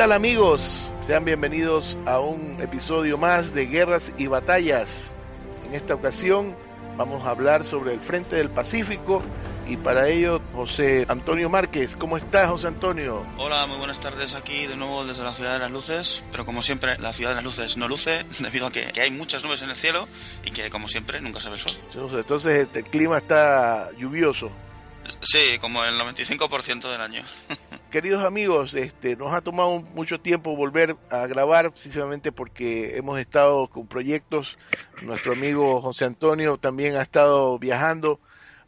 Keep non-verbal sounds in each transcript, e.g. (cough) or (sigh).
Tal amigos? Sean bienvenidos a un episodio más de Guerras y Batallas. En esta ocasión vamos a hablar sobre el Frente del Pacífico y para ello José Antonio Márquez. ¿Cómo estás José Antonio? Hola, muy buenas tardes aquí de nuevo desde la Ciudad de las Luces, pero como siempre la Ciudad de las Luces no luce (laughs) debido a que, que hay muchas nubes en el cielo y que como siempre nunca se ve el sol. Entonces el clima está lluvioso. Sí, como el 95% del año. (laughs) Queridos amigos, este, nos ha tomado mucho tiempo volver a grabar, precisamente porque hemos estado con proyectos. Nuestro amigo José Antonio también ha estado viajando,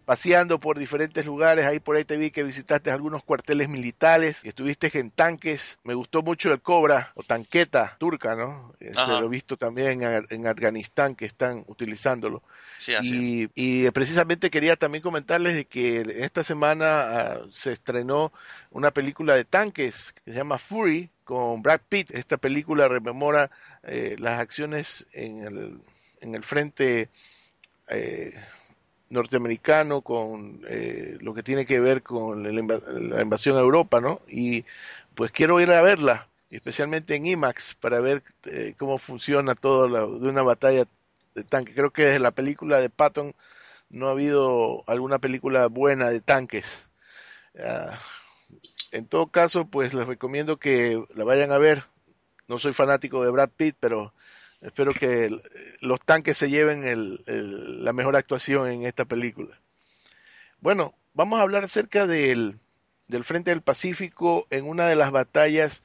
paseando por diferentes lugares. Ahí por ahí te vi que visitaste algunos cuarteles militares, que estuviste en tanques. Me gustó mucho el Cobra o tanqueta turca, ¿no? Este, lo he visto también en, en Afganistán que están utilizándolo. Sí, así. Y, y precisamente quería también comentarles de que esta semana ah, se estrenó una película de tanques que se llama Fury con Brad Pitt. Esta película rememora eh, las acciones en el, en el frente eh, norteamericano con eh, lo que tiene que ver con la, la invasión a Europa, ¿no? Y pues quiero ir a verla, especialmente en IMAX, para ver eh, cómo funciona todo la- de una batalla de tanque. Creo que desde la película de Patton no ha habido alguna película buena de tanques. Ah, en todo caso, pues les recomiendo que la vayan a ver. No soy fanático de Brad Pitt, pero espero que los tanques se lleven el- el- la mejor actuación en esta película. Bueno, vamos a hablar acerca del, del Frente del Pacífico en una de las batallas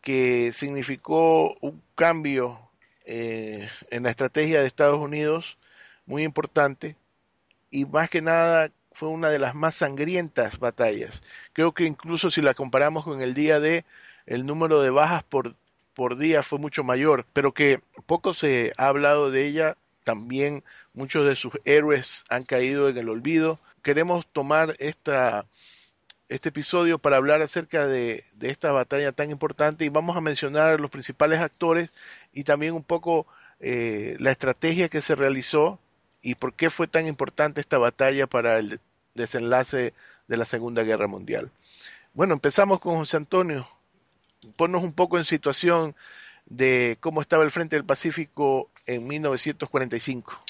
que significó un cambio eh, en la estrategia de Estados Unidos muy importante y más que nada fue una de las más sangrientas batallas. Creo que incluso si la comparamos con el día de el número de bajas por, por día fue mucho mayor, pero que poco se ha hablado de ella. También muchos de sus héroes han caído en el olvido. Queremos tomar esta, este episodio para hablar acerca de, esta batalla tan importante y vamos a mencionar los principales actores y también un poco eh, la estrategia que se realizó y por qué fue tan importante esta batalla para el desenlace de la Segunda Guerra Mundial. Bueno, empezamos con José Antonio. Ponnos un poco en situación de cómo estaba el Frente del Pacífico en 1945.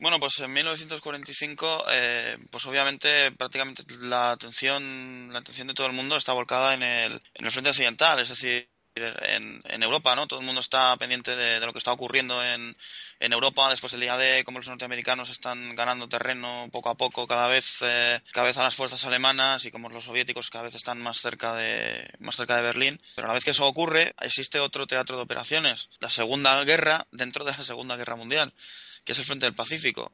Bueno, pues en 1945, eh, pues obviamente prácticamente la atención, la atención de todo el mundo está volcada en el, en el frente occidental, es decir, en, en Europa, ¿no? Todo el mundo está pendiente de, de lo que está ocurriendo en, en Europa después del día D, cómo los norteamericanos están ganando terreno poco a poco, cada vez, eh, a las fuerzas alemanas y como los soviéticos cada vez están más cerca de, más cerca de Berlín. Pero a la vez que eso ocurre, existe otro teatro de operaciones, la Segunda Guerra dentro de la Segunda Guerra Mundial, que es el Frente del Pacífico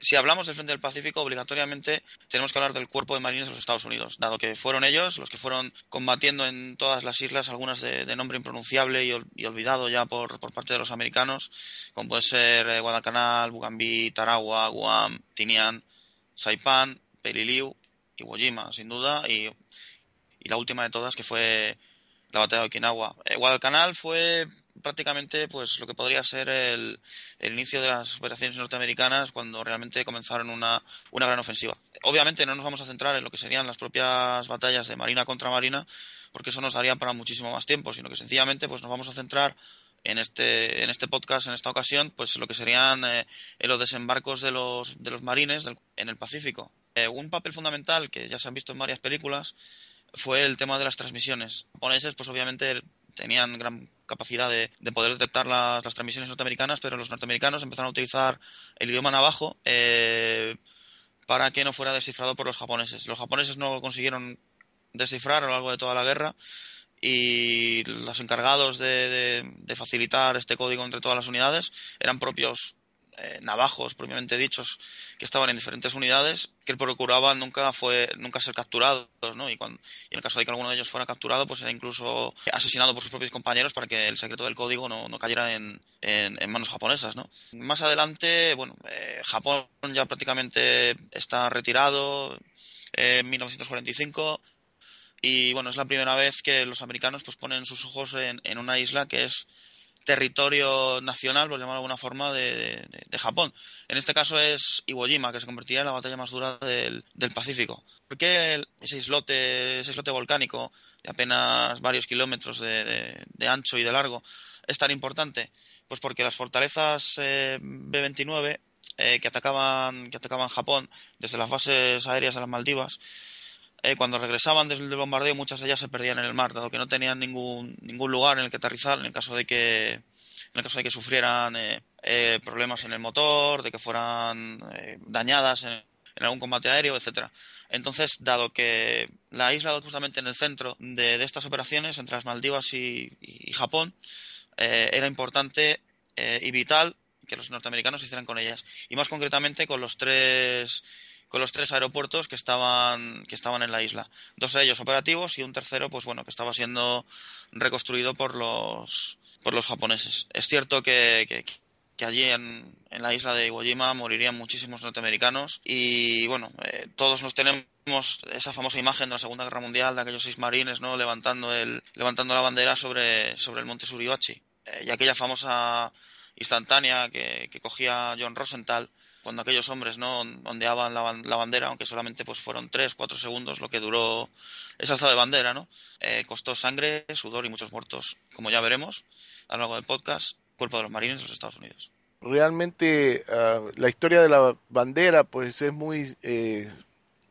si hablamos del Frente del Pacífico, obligatoriamente tenemos que hablar del Cuerpo de Marines de los Estados Unidos, dado que fueron ellos los que fueron combatiendo en todas las islas, algunas de, nombre impronunciable y, ol- y olvidado ya por, parte de los americanos, como puede ser eh, Guadalcanal, Bougainville, Tarawa, Guam, Tinian, Saipan, Peliliu y Iwo Jima, sin duda, y, y la última de todas que fue la batalla de Okinawa. Eh, Guadalcanal fue prácticamente pues lo que podría ser el, el inicio de las operaciones norteamericanas cuando realmente comenzaron una, una gran ofensiva. Obviamente no nos vamos a centrar en lo que serían las propias batallas de marina contra marina, porque eso nos daría para muchísimo más tiempo, sino que sencillamente pues nos vamos a centrar en este, en este podcast, en esta ocasión, pues lo que serían eh, los desembarcos de los, de los marines en el Pacífico. Eh, un papel fundamental que ya se han visto en varias películas fue el tema de las transmisiones. Japoneses, pues obviamente tenían gran capacidad de, poder detectar las, transmisiones norteamericanas, pero los norteamericanos empezaron a utilizar el idioma navajo eh, para que no fuera descifrado por los japoneses. Los japoneses no consiguieron descifrar a lo largo de toda la guerra y los encargados de, facilitar este código entre todas las unidades eran propios eh, navajos propiamente dichos que estaban en diferentes unidades que procuraban nunca fue nunca ser capturados ¿no? y, cuando, y en el caso de que alguno de ellos fuera capturado pues era incluso asesinado por sus propios compañeros para que el secreto del código no, cayera en, en, manos japonesas ¿no? más adelante bueno eh, Japón ya prácticamente está retirado en 1945 y bueno, es la primera vez que los americanos pues ponen sus ojos en, en una isla que es territorio nacional, por llamarlo de alguna forma, de, Japón. En este caso es Iwo Jima, que se convertiría en la batalla más dura del, del Pacífico. ¿Por qué ese islote, ese islote volcánico de apenas varios kilómetros de, de, ancho y de largo es tan importante? Pues porque las fortalezas eh, B-29 eh, que, atacaban, que atacaban Japón desde las bases aéreas de las Maldivas eh, cuando regresaban desde el bombardeo muchas de ellas se perdían en el mar, dado que no tenían ningún, ningún lugar en el que aterrizar en el caso de que, en el caso de que sufrieran eh, eh, problemas en el motor, de que fueran dañadas en, algún combate aéreo, etcétera. Entonces, dado que la isla justamente en el centro de, estas operaciones entre las Maldivas y, y Japón, era importante y vital que los norteamericanos hicieran con ellas. Y más concretamente con los tres con los tres aeropuertos que estaban, que estaban en la isla. Dos de ellos operativos y un tercero, pues bueno, que estaba siendo reconstruido por los, por los japoneses. Es cierto que, que, allí en, en, la isla de Iwo Jima morirían muchísimos norteamericanos y bueno, eh, todos nos tenemos esa famosa imagen de la Segunda Guerra Mundial de aquellos seis marines, ¿no? Levantando el, levantando la bandera sobre, sobre el monte Suribachi. Eh, y aquella famosa instantánea que, que cogía John Rosenthal cuando aquellos hombres no ondeaban la, bandera, aunque solamente pues fueron tres, cuatro segundos lo que duró esa alzada de bandera, ¿no? Eh, costó sangre, sudor y muchos muertos, como ya veremos a lo largo del podcast, Cuerpo de los Marines de los Estados Unidos. Realmente ah, la historia de la bandera pues es muy eh,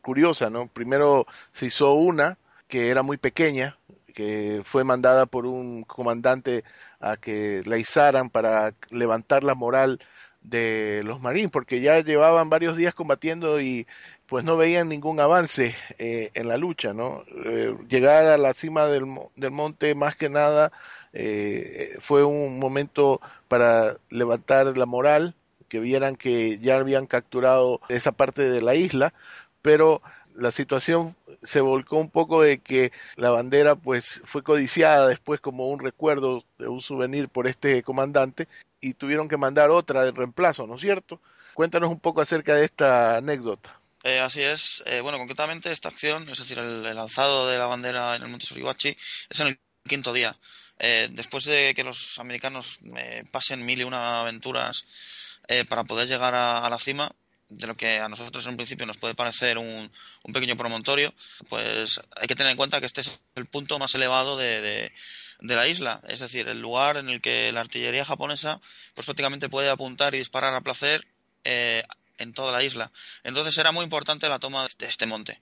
curiosa, ¿no? Primero se hizo una que era muy pequeña, que fue mandada por un comandante a que la izaran para levantar la moral de los marines, porque ya llevaban varios días combatiendo y pues no veían ningún avance eh, en la lucha, ¿no? Eh, llegar a la cima del, del monte más que nada eh, fue un momento para levantar la moral, que vieran que ya habían capturado esa parte de la isla, pero la situación se volcó un poco de que la bandera pues fue codiciada después como un recuerdo de un souvenir por este comandante y tuvieron que mandar otra de reemplazo, ¿no es cierto? Cuéntanos un poco acerca de esta anécdota. Eh, así es. Eh, bueno, concretamente esta acción, es decir, el, alzado de la bandera en el Monte Suribachi, es en el quinto día. Eh, después de que los americanos pasen mil y una aventuras para poder llegar a, la cima, de lo que a nosotros en un principio nos puede parecer un, un, pequeño promontorio, pues hay que tener en cuenta que este es el punto más elevado de, de la isla, es decir, el lugar en el que la artillería japonesa pues prácticamente puede apuntar y disparar a placer eh, en toda la isla. Entonces era muy importante la toma de este monte.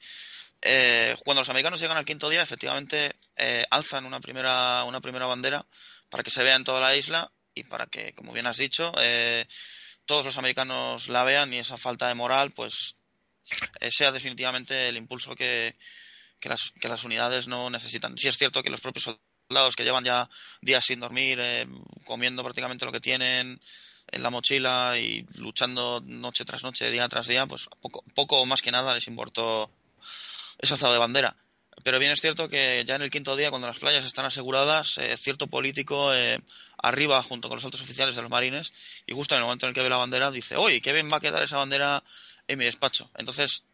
Eh, cuando los americanos llegan al quinto día, efectivamente eh, alzan una primera, una primera bandera para que se vea en toda la isla y para que, como bien has dicho, todos los americanos la vean y esa falta de moral, pues sea definitivamente el impulso que, que, las, que las unidades no necesitan. Sí es cierto que los propios soldados que llevan ya días sin dormir, eh, comiendo prácticamente lo que tienen en la mochila y luchando noche tras noche, día tras día, pues poco, poco más que nada les importó esa alzado de bandera. Pero bien es cierto que ya en el quinto día, cuando las playas están aseguradas, eh, cierto político eh, arriba junto con los altos oficiales de los marines y justo en el momento en el que ve la bandera dice, oye, qué bien va a quedar esa bandera en mi despacho. Entonces,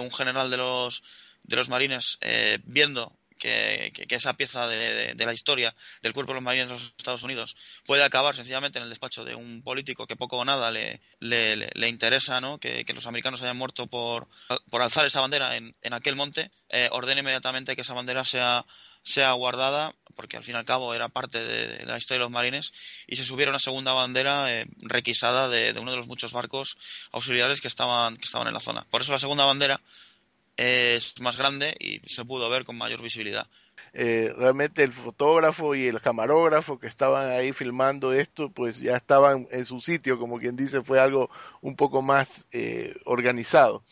un general de los, de los marines, viendo que, esa pieza de, la historia del cuerpo de los marines de los Estados Unidos puede acabar sencillamente en el despacho de un político que poco o nada le, le, interesa ¿no? que, los americanos hayan muerto por, por alzar esa bandera en, en aquel monte, eh, ordena inmediatamente que esa bandera sea sea guardada porque al fin y al cabo era parte de, la historia de los marines, y se subieron a segunda bandera eh, requisada de, uno de los muchos barcos auxiliares que estaban, que estaban en la zona. Por eso la segunda bandera es más grande y se pudo ver con mayor visibilidad. Eh, realmente el fotógrafo y el camarógrafo que estaban ahí filmando esto, pues ya estaban en su sitio, como quien dice, fue algo un poco más eh, organizado.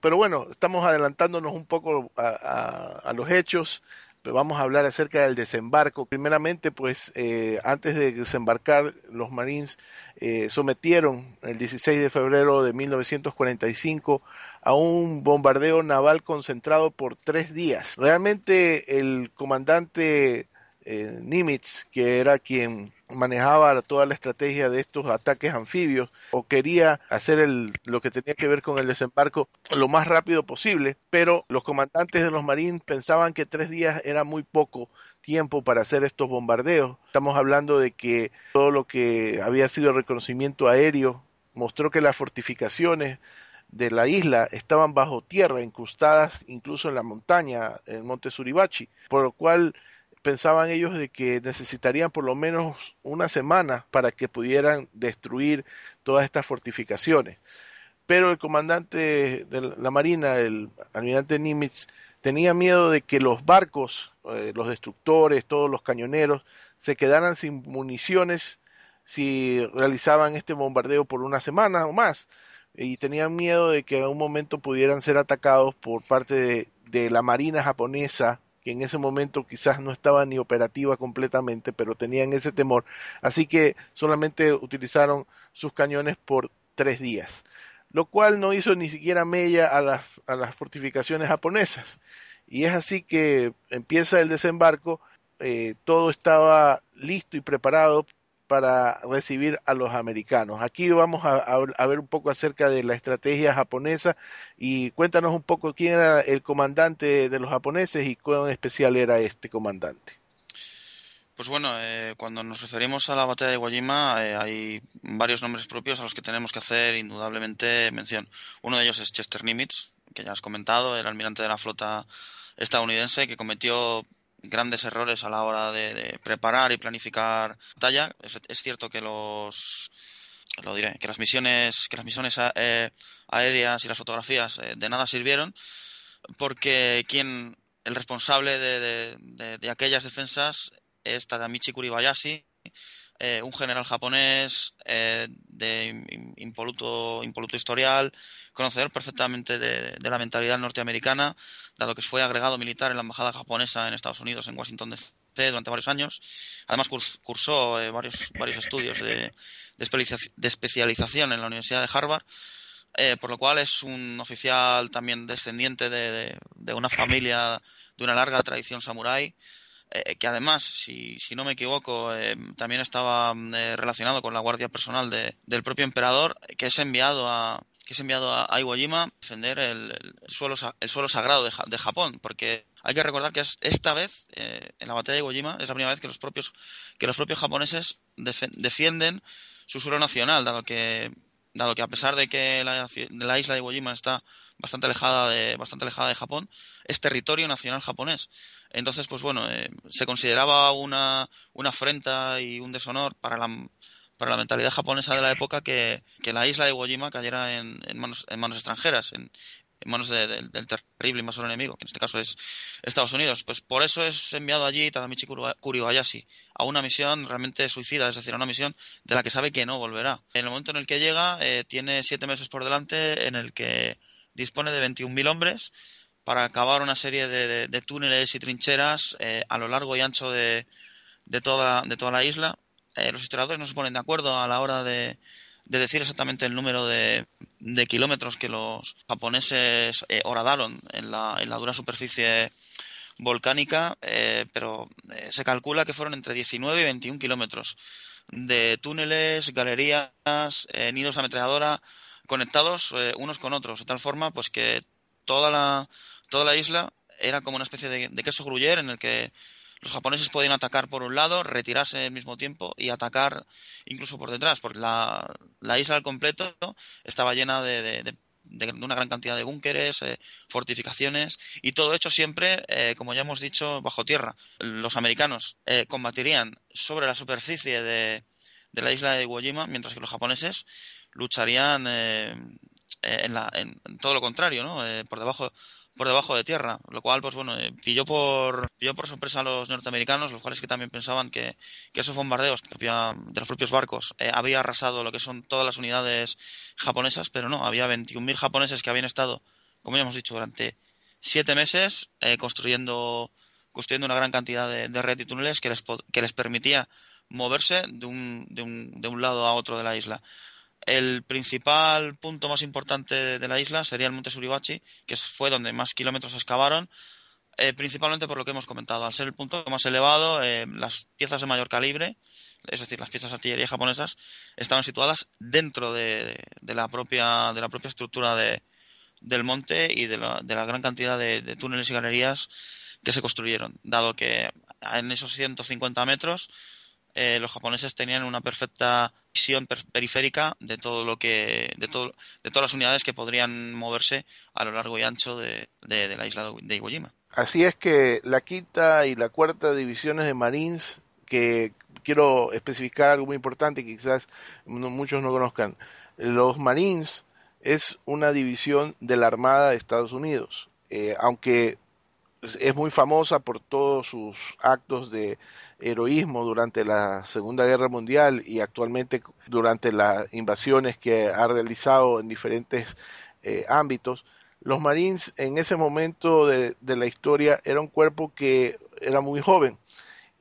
Pero bueno, estamos adelantándonos un poco a los hechos vamos a hablar acerca del desembarco. Primeramente, pues eh, antes de desembarcar, los Marines eh, sometieron el 16 de febrero de 1945 a un bombardeo naval concentrado por tres días. Realmente el comandante eh, Nimitz, que era quien manejaba toda la estrategia de estos ataques anfibios o quería hacer el, lo que tenía que ver con el desembarco lo más rápido posible, pero los comandantes de los marines pensaban que tres días era muy poco tiempo para hacer estos bombardeos. Estamos hablando de que todo lo que había sido reconocimiento aéreo mostró que las fortificaciones de la isla estaban bajo tierra, incrustadas incluso en la montaña, en el monte Suribachi, por lo cual pensaban ellos de que necesitarían por lo menos una semana para que pudieran destruir todas estas fortificaciones. Pero el comandante de la Marina, el almirante Nimitz, tenía miedo de que los barcos, eh, los destructores, todos los cañoneros, se quedaran sin municiones si realizaban este bombardeo por una semana o más. Y tenían miedo de que en un momento pudieran ser atacados por parte de la Marina japonesa que en ese momento quizás no estaba ni operativa completamente, pero tenían ese temor. Así que solamente utilizaron sus cañones por tres días, lo cual no hizo ni siquiera mella a las, fortificaciones japonesas. Y es así que empieza el desembarco, eh, todo estaba listo y preparado para recibir a los americanos. Aquí vamos a, ver un poco acerca de la estrategia japonesa y cuéntanos un poco quién era el comandante de los japoneses y cuán especial era este comandante. Pues bueno, eh, cuando nos referimos a la batalla de Iwo Jima eh, hay varios nombres propios a los que tenemos que hacer indudablemente mención. Uno de ellos es Chester Nimitz, que ya has comentado, el almirante de la flota estadounidense que cometió grandes errores a la hora de, preparar y planificar batalla. Es, cierto que los lo diré, que las misiones, que las misiones eh, aéreas y las fotografías eh, de nada sirvieron, porque quien el responsable de, de aquellas defensas es Tadamichi Kuribayashi, eh, un general japonés eh, de impoluto, impoluto historial, conocedor perfectamente de, la mentalidad norteamericana, dado que fue agregado militar en la embajada japonesa en Estados Unidos, en Washington DC, durante varios años. Además, cursó eh, varios, varios estudios de, de, especialización en la Universidad de Harvard. por lo cual es un oficial también descendiente de, de una familia de una larga tradición samurái, eh, que además, si, si, no me equivoco, eh, también estaba mm, eh, relacionado con la guardia personal de, del propio emperador, que es enviado a que es enviado a, Iwo Jima a defender el, suelo, el suelo sagrado de, de, Japón, porque hay que recordar que esta vez, en la batalla de Iwo Jima, es la primera vez que los propios, que los propios japoneses defienden su suelo nacional, dado que, dado que a pesar de que la, la isla de Iwo Jima está bastante alejada de, bastante alejada de Japón, es territorio nacional japonés. Entonces, pues bueno, eh, se consideraba una, una afrenta y un deshonor para la, para la mentalidad japonesa de la época que, la isla de Iwo Jima cayera en, manos, en manos extranjeras, en, en manos del terrible invasor enemigo, que en este caso es Estados Unidos. Pues por eso es enviado allí Tadamichi Kuribayashi a una misión realmente suicida, es decir, a una misión de la que sabe que no volverá. En el momento en el que llega, eh, tiene siete meses por delante en el que dispone de 21.000 hombres para acabar una serie de, túneles y trincheras eh, a lo largo y ancho de, de, toda, de toda la isla. Eh, los historiadores no se ponen de acuerdo a la hora de, decir exactamente el número de, kilómetros que los japoneses eh, horadaron en la, en la dura superficie volcánica, pero se calcula que fueron entre 19 y 21 kilómetros de túneles, galerías, nidos de ametralladora, conectados eh, unos con otros, de tal forma pues que toda la, toda la isla era como una especie de, queso gruyer en el que los japoneses podían atacar por un lado, retirarse al mismo tiempo y atacar incluso por detrás, porque la, la isla al completo estaba llena de, de, una gran cantidad de búnkeres, eh, fortificaciones y todo hecho siempre, eh, como ya hemos dicho, bajo tierra. Los americanos combatirían sobre la superficie de, de, la isla de Iwo Jima, mientras que los japoneses lucharían en, la, en, todo lo contrario, ¿no? por debajo por debajo de tierra, lo cual, pues bueno, eh, pilló por pilló por sorpresa a los norteamericanos, los cuales que también pensaban que, que esos bombardeos de los propios barcos eh, había arrasado lo que son todas las unidades japonesas, pero no, había 21.000 japoneses que habían estado, como ya hemos dicho, durante siete meses eh, construyendo construyendo una gran cantidad de, de red y túneles que les, que les permitía moverse de un, de, un, de un lado a otro de la isla. El principal punto más importante de la isla sería el monte Suribachi, que fue donde más kilómetros excavaron, eh, principalmente por lo que hemos comentado. Al ser el punto más elevado, eh, las piezas de mayor calibre, es decir, las piezas de artillería japonesas, estaban situadas dentro de, la, propia, de la propia estructura del monte y de la, gran cantidad de, túneles y galerías que se construyeron, dado que en esos 150 metros eh, los japoneses tenían una perfecta visión periférica de todo lo que de todo de todas las unidades que podrían moverse a lo largo y ancho de, la isla de Iwo Jima. Así es que la quinta y la cuarta divisiones de Marines que quiero especificar algo muy importante que quizás muchos no conozcan. Los Marines es una división de la Armada de Estados Unidos, eh, aunque es muy famosa por todos sus actos de heroísmo durante la Segunda Guerra Mundial y actualmente durante las invasiones que ha realizado en diferentes eh, ámbitos. Los Marines en ese momento de, la historia era un cuerpo que era muy joven.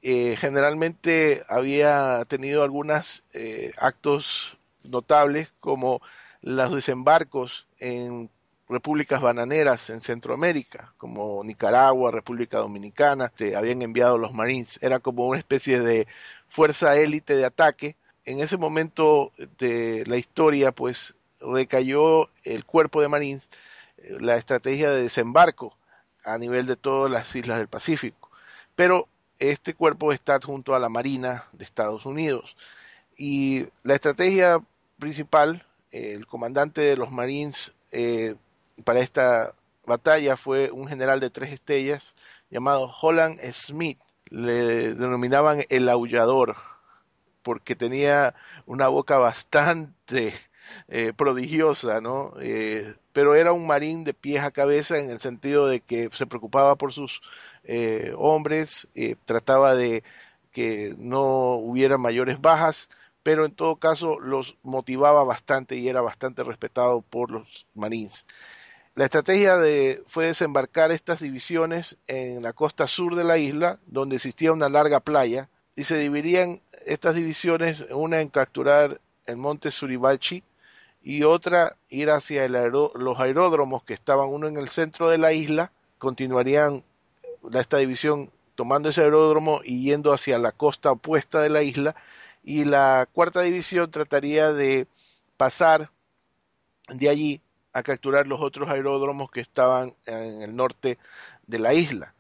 Eh, generalmente había tenido algunos eh, actos notables como los desembarcos en repúblicas bananeras en Centroamérica, como Nicaragua, República Dominicana, se habían enviado los Marines. Era como una especie de fuerza élite de ataque. En ese momento de la historia, pues recayó el cuerpo de Marines eh, la estrategia de desembarco a nivel de todas las islas del Pacífico. Pero este cuerpo está junto a la Marina de Estados Unidos. Y la estrategia principal, el comandante de los Marines eh, para esta batalla fue un general de tres estrellas llamado Holland Smith. Le denominaban el aullador porque tenía una boca bastante eh, prodigiosa, ¿no? Eh, pero era un marín de pies a cabeza en el sentido de que se preocupaba por sus eh, hombres, trataba de que no hubiera mayores bajas, pero en todo caso los motivaba bastante y era bastante respetado por los marines. La estrategia de, fue desembarcar estas divisiones en la costa sur de la isla, donde existía una larga playa, y se dividían estas divisiones, una en capturar el monte Suribachi y otra ir hacia los aeródromos que estaban uno en el centro de la isla, continuarían esta división tomando ese aeródromo y yendo hacia la costa opuesta de la isla, y la cuarta división trataría de pasar de allí a capturar los otros aeródromos que estaban en el norte de la isla.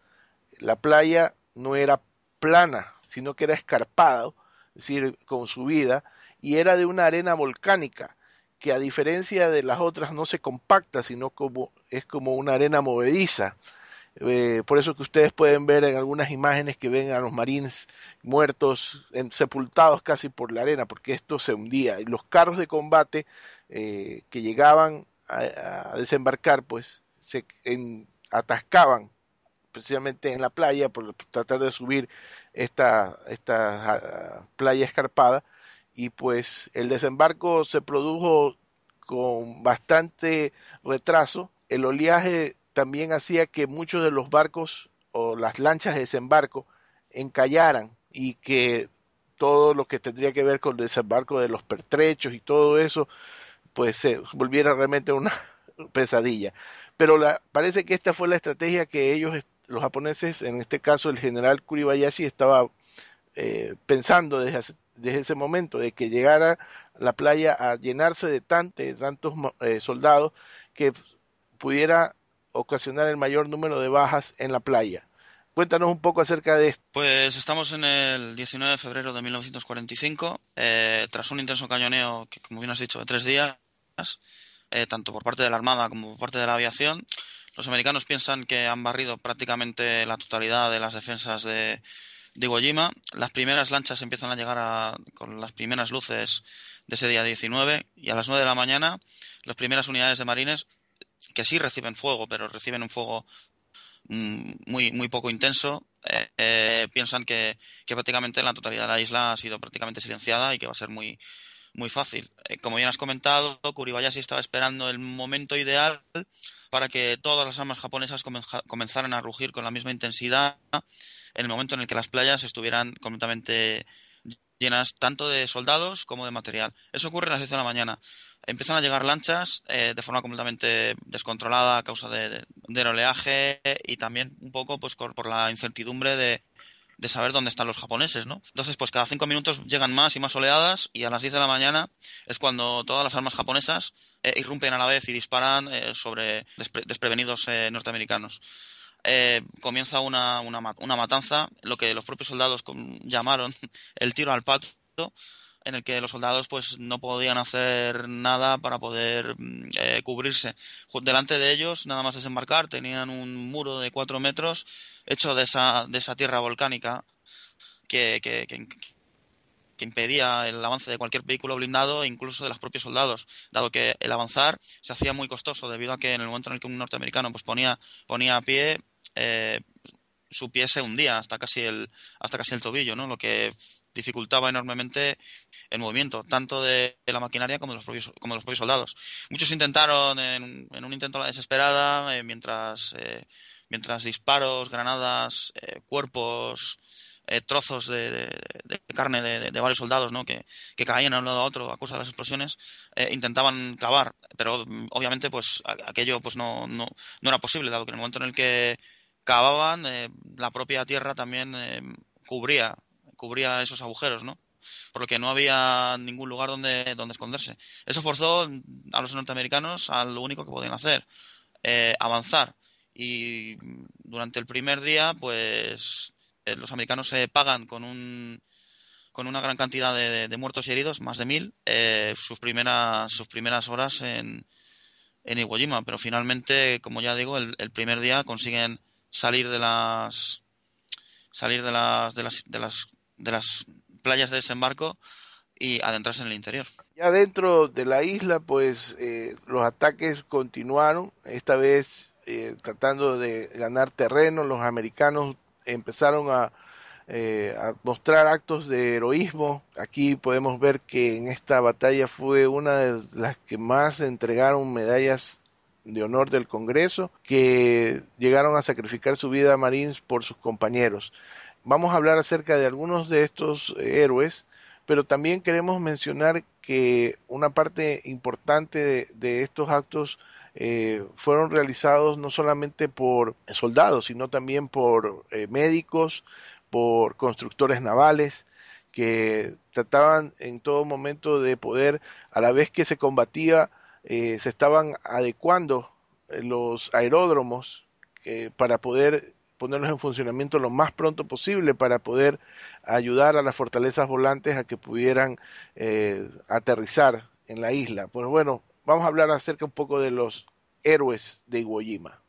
La playa no era plana, sino que era escarpada, es decir, con subida, y era de una arena volcánica, que a diferencia de las otras no se compacta, sino como es como una arena movediza. Eh, por eso que ustedes pueden ver en algunas imágenes que ven a los marines muertos, sepultados casi por la arena, porque esto se hundía. Y los carros de combate eh, que llegaban a, desembarcar, pues se atascaban precisamente en la playa por tratar de subir esta, esta ah, playa escarpada y pues el desembarco se produjo con bastante retraso. El oleaje también hacía que muchos de los barcos o las lanchas de desembarco encallaran y que todo lo que tendría que ver con el desembarco de los pertrechos y todo eso pues se volviera realmente una (laughs) pesadilla. Pero la, parece que esta fue la estrategia que ellos, los japoneses, en este caso el general Kuribayashi, estaba eh, pensando desde, desde, ese momento, de que llegara la playa a llenarse de, tantos eh, soldados que pudiera ocasionar el mayor número de bajas en la playa. Cuéntanos un poco acerca de esto. Pues estamos en el 19 de febrero de 1945, eh, tras un intenso cañoneo que, como bien has dicho, de tres días, eh, tanto por parte de la Armada como por parte de la aviación. Los americanos piensan que han barrido prácticamente la totalidad de las defensas de, de Iwo Jima. Las primeras lanchas empiezan a llegar a, con las primeras luces de ese día 19 y a las 9 de la mañana las primeras unidades de marines que sí reciben fuego, pero reciben un fuego mm, muy, muy poco intenso, eh, eh, piensan que, que, prácticamente la totalidad de la isla ha sido prácticamente silenciada y que va a ser muy, muy fácil. Eh, como bien has comentado, Kuribayashi estaba esperando el momento ideal para que todas las armas japonesas comenzaran a rugir con la misma intensidad en el momento en el que las playas estuvieran completamente llenas tanto de soldados como de material. Eso ocurre a las 10 de la mañana. Empiezan a llegar lanchas eh, de forma completamente descontrolada a causa de, del oleaje y también un poco pues por la incertidumbre de, de saber dónde están los japoneses, ¿no? Entonces, pues cada cinco minutos llegan más y más oleadas y a las 10 de la mañana es cuando todas las armas japonesas eh, irrumpen a la vez y disparan eh, sobre despre desprevenidos eh, norteamericanos. Eh, comienza una, una, una, matanza, lo que los propios soldados llamaron el tiro al pato, en el que los soldados pues no podían hacer nada para poder eh, cubrirse. Delante de ellos, nada más desembarcar, tenían un muro de cuatro metros hecho de esa, de esa tierra volcánica que, que, que, que impedía el avance de cualquier vehículo blindado e incluso de los propios soldados, dado que el avanzar se hacía muy costoso debido a que en el momento en el que un norteamericano pues ponía, ponía a pie eh, su pie se hundía hasta casi el hasta casi el tobillo, ¿no? Lo que dificultaba enormemente el movimiento, tanto de, la maquinaria como de los propios, como de los propios soldados. Muchos intentaron, en, en un intento a desesperada, eh, mientras, eh, mientras disparos, granadas, eh, cuerpos, eh, trozos de, carne de, varios soldados que, que caían de un lado a otro a causa de las explosiones, eh, intentaban cavar, pero obviamente pues aquello pues no, no, no era posible, dado que en el momento en el que cavaban, la propia tierra también cubría, cubría esos agujeros, ¿no? Por lo que no había ningún lugar donde, donde esconderse. Eso forzó a los norteamericanos a lo único que podían hacer, eh, avanzar. Y durante el primer día, pues eh, los americanos se pagan con un con una gran cantidad de, muertos y heridos, más de mil, eh, sus primeras sus primeras horas en, en Iwo Jima, pero finalmente, como ya digo, el, el primer día consiguen salir de las salir de las de las de las de las playas de desembarco y adentrarse en el interior. Ya dentro de la isla, pues eh, los ataques continuaron, esta vez eh, tratando de ganar terreno, los americanos empezaron a, eh, a, mostrar actos de heroísmo. Aquí podemos ver que en esta batalla fue una de las que más entregaron medallas de honor del Congreso que llegaron a sacrificar su vida a Marines por sus compañeros. Vamos a hablar acerca de algunos de estos héroes, pero también queremos mencionar que una parte importante de, de estos actos eh, fueron realizados no solamente por soldados, sino también por eh, médicos, por constructores navales, que trataban en todo momento de poder, a la vez que se combatía, eh, se estaban adecuando los aeródromos eh, para poder ponerlos en funcionamiento lo más pronto posible para poder ayudar a las fortalezas volantes a que pudieran eh, aterrizar en la isla. Pues bueno, vamos a hablar acerca un poco de los héroes de Iwo Jima.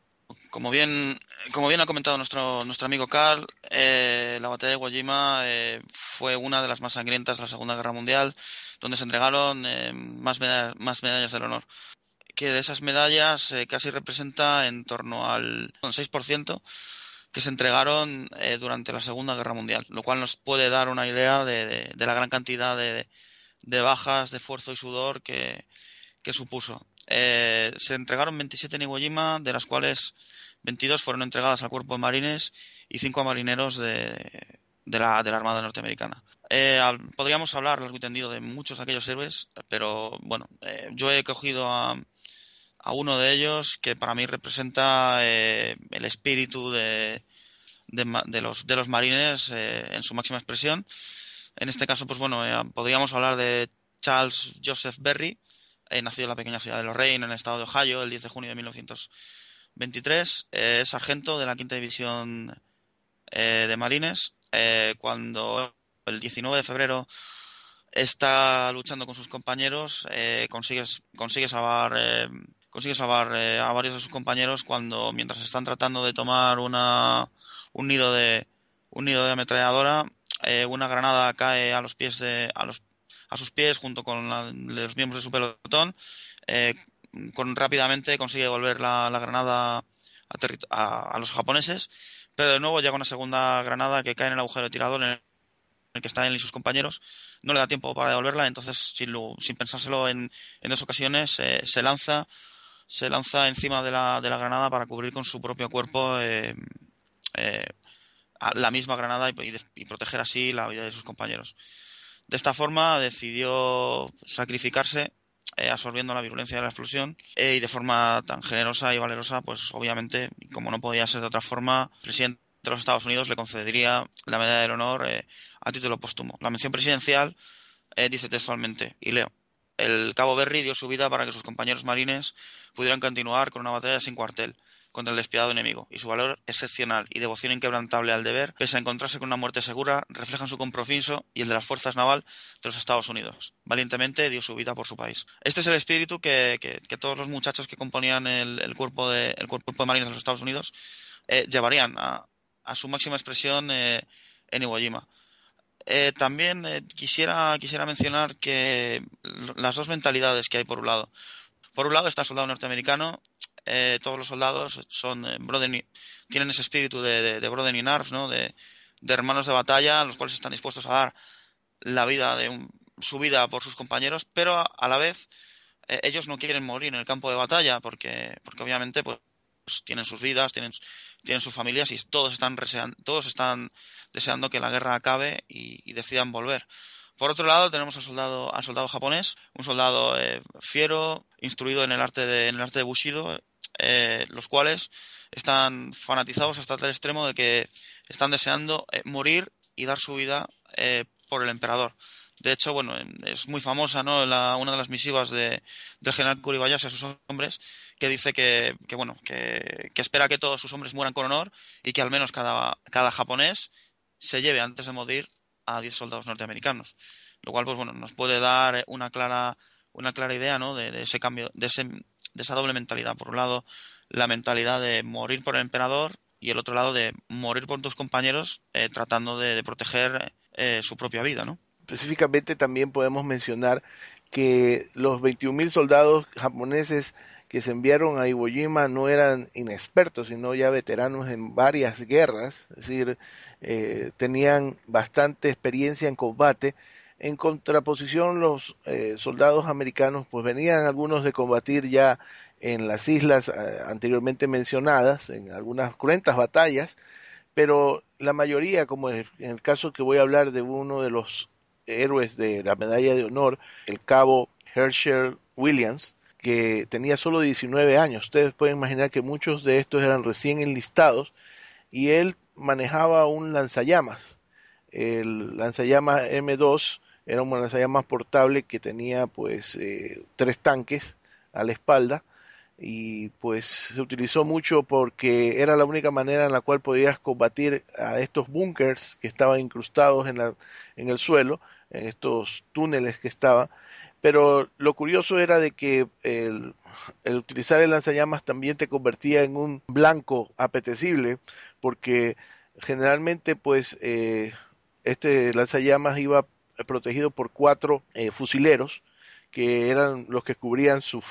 Como bien, como bien ha comentado nuestro, nuestro amigo Carl, eh, la batalla de Iwo Jima eh, fue una de las más sangrientas de la Segunda Guerra Mundial, donde se entregaron eh, más, medallas, más medallas del honor. Que de esas medallas eh, casi representa en torno al 6% que se entregaron eh, durante la Segunda Guerra Mundial, lo cual nos puede dar una idea de, de, la gran cantidad de, de, bajas, de esfuerzo y sudor que, supuso. Eh, se entregaron 27 en Iwo de las cuales 22 fueron entregadas al cuerpo de marines y 5 a marineros de, la, la Armada norteamericana. Eh, podríamos hablar largo y tendido de muchos de aquellos héroes, pero bueno, eh, yo he cogido a, a, uno de ellos que para mí representa eh, el espíritu de, de, de, los, de los marines eh, en su máxima expresión. En este caso, pues bueno, eh, podríamos hablar de Charles Joseph Berry, eh, nacido en la pequeña ciudad de Lorraine, en el estado de Ohio, el 10 de junio de 1923. Eh, es sargento de la quinta división de Marines. Cuando el 19 de febrero está luchando con sus compañeros, eh, consigue, consigue salvar, eh, consigue salvar eh, a varios de sus compañeros cuando, mientras están tratando de tomar una, un nido de, un nido de ametralladora, eh, una granada cae a los pies de, a los, a sus pies junto con la- los miembros de su pelotón, eh, con, rápidamente consigue devolver la, la granada a, a- a los japoneses, pero de nuevo llega una segunda granada que cae en el agujero de tirador en el, que están él y sus compañeros, no le da tiempo para devolverla, entonces sin, sin pensárselo en, en dos ocasiones eh, se lanza se lanza encima de la, de la granada para cubrir con su propio cuerpo eh, eh, la misma granada y, y proteger así la vida de sus compañeros. De esta forma decidió sacrificarse eh, absorbiendo la virulencia de la explosión eh, y de forma tan generosa y valerosa, pues obviamente, como no podía ser de otra forma, el presidente de los Estados Unidos le concedería la medalla del honor a título póstumo. La mención presidencial dice textualmente, y leo, el Cabo Berry dio su vida para que sus compañeros marines pudieran continuar con una batalla sin cuartel contra el despiadado enemigo, y su valor excepcional y devoción inquebrantable al deber, pese a encontrarse con una muerte segura, reflejan su compromiso y el de las fuerzas naval de los Estados Unidos. Valientemente dio su vida por su país. Este es el espíritu que, que- que todos los muchachos que componían el, cuerpo, de, el cuerpo de marines de los Estados Unidos eh, llevarían a, a su máxima expresión eh, en Iwo Jima. Eh, también eh, quisiera, quisiera mencionar que las dos mentalidades que hay por un lado. Por un lado está el soldado norteamericano, eh, todos los soldados son eh, y- tienen ese espíritu de, de, de brother in arms, ¿no? de, de hermanos de batalla, los cuales están dispuestos a dar la vida de un- su vida por sus compañeros, pero a, a la vez eh, ellos no quieren morir en el campo de batalla porque, porque obviamente pues, pues, tienen sus vidas, tienen, tienen sus familias y todos están, resean- todos están deseando que la guerra acabe y, decidan volver. Por otro lado, tenemos al soldado, al soldado japonés, un soldado eh, fiero, instruido en el arte de, en el arte de Bushido, eh, los cuales están fanatizados hasta tal extremo de que están deseando eh, morir y dar su vida eh, por el emperador. De hecho, bueno, es muy famosa, ¿no? La- una de las misivas de, del general Kuribayashi a sus hombres, que dice que, que bueno, que, que espera que todos sus hombres mueran con honor y que al menos cada, cada japonés se lleve antes de morir a 10 soldados norteamericanos. Lo cual, pues bueno, nos puede dar una clara, una clara idea, ¿no? De, de ese cambio, de, ese, de esa doble mentalidad. Por un lado, la mentalidad de morir por el emperador y el otro lado de morir por tus compañeros eh, tratando de, de proteger eh, su propia vida, ¿no? Específicamente también podemos mencionar que los 21.000 soldados japoneses que se enviaron a Iwo Jima no eran inexpertos, sino ya veteranos en varias guerras, es decir, eh, tenían bastante experiencia en combate. En contraposición, los eh, soldados americanos, pues venían algunos de combatir ya en las islas eh, anteriormente mencionadas, en algunas cruentas batallas, pero la mayoría, como en el, en el caso que voy a hablar de uno de los héroes de la medalla de honor, el cabo Herschel Williams, que tenía solo 19 años. Ustedes pueden imaginar que muchos de estos eran recién enlistados y él manejaba un lanzallamas. El lanzallamas M2 era un lanzallamas portable que tenía pues eh, tres tanques a la espalda y pues se utilizó mucho porque era la única manera en la cual podías combatir a estos bunkers que estaban incrustados en, la, en el suelo, en estos túneles que estaban. Pero lo curioso era de que el, el utilizar el lanzallamas también te convertía en un blanco apetecible porque generalmente pues eh, este lanzallamas iba protegido por cuatro eh, fusileros que eran los que cubrían su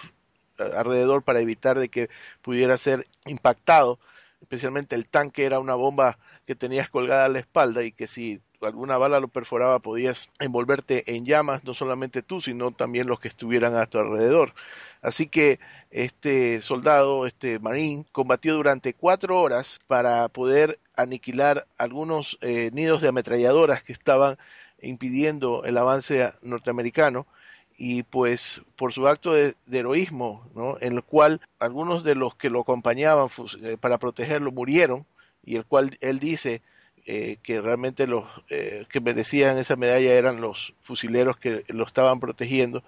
alrededor para evitar de que pudiera ser impactado especialmente el tanque era una bomba que tenías colgada a la espalda y que si alguna bala lo perforaba podías envolverte en llamas, no solamente tú, sino también los que estuvieran a tu alrededor. Así que este soldado, este marín, combatió durante cuatro horas para poder aniquilar algunos eh, nidos de ametralladoras que estaban impidiendo el avance norteamericano y pues por su acto de, heroísmo, ¿no? en el cual algunos de los que lo acompañaban eh, para protegerlo murieron y el cual él dice eh, que realmente los eh, que merecían esa medalla eran los fusileros que lo estaban protegiendo,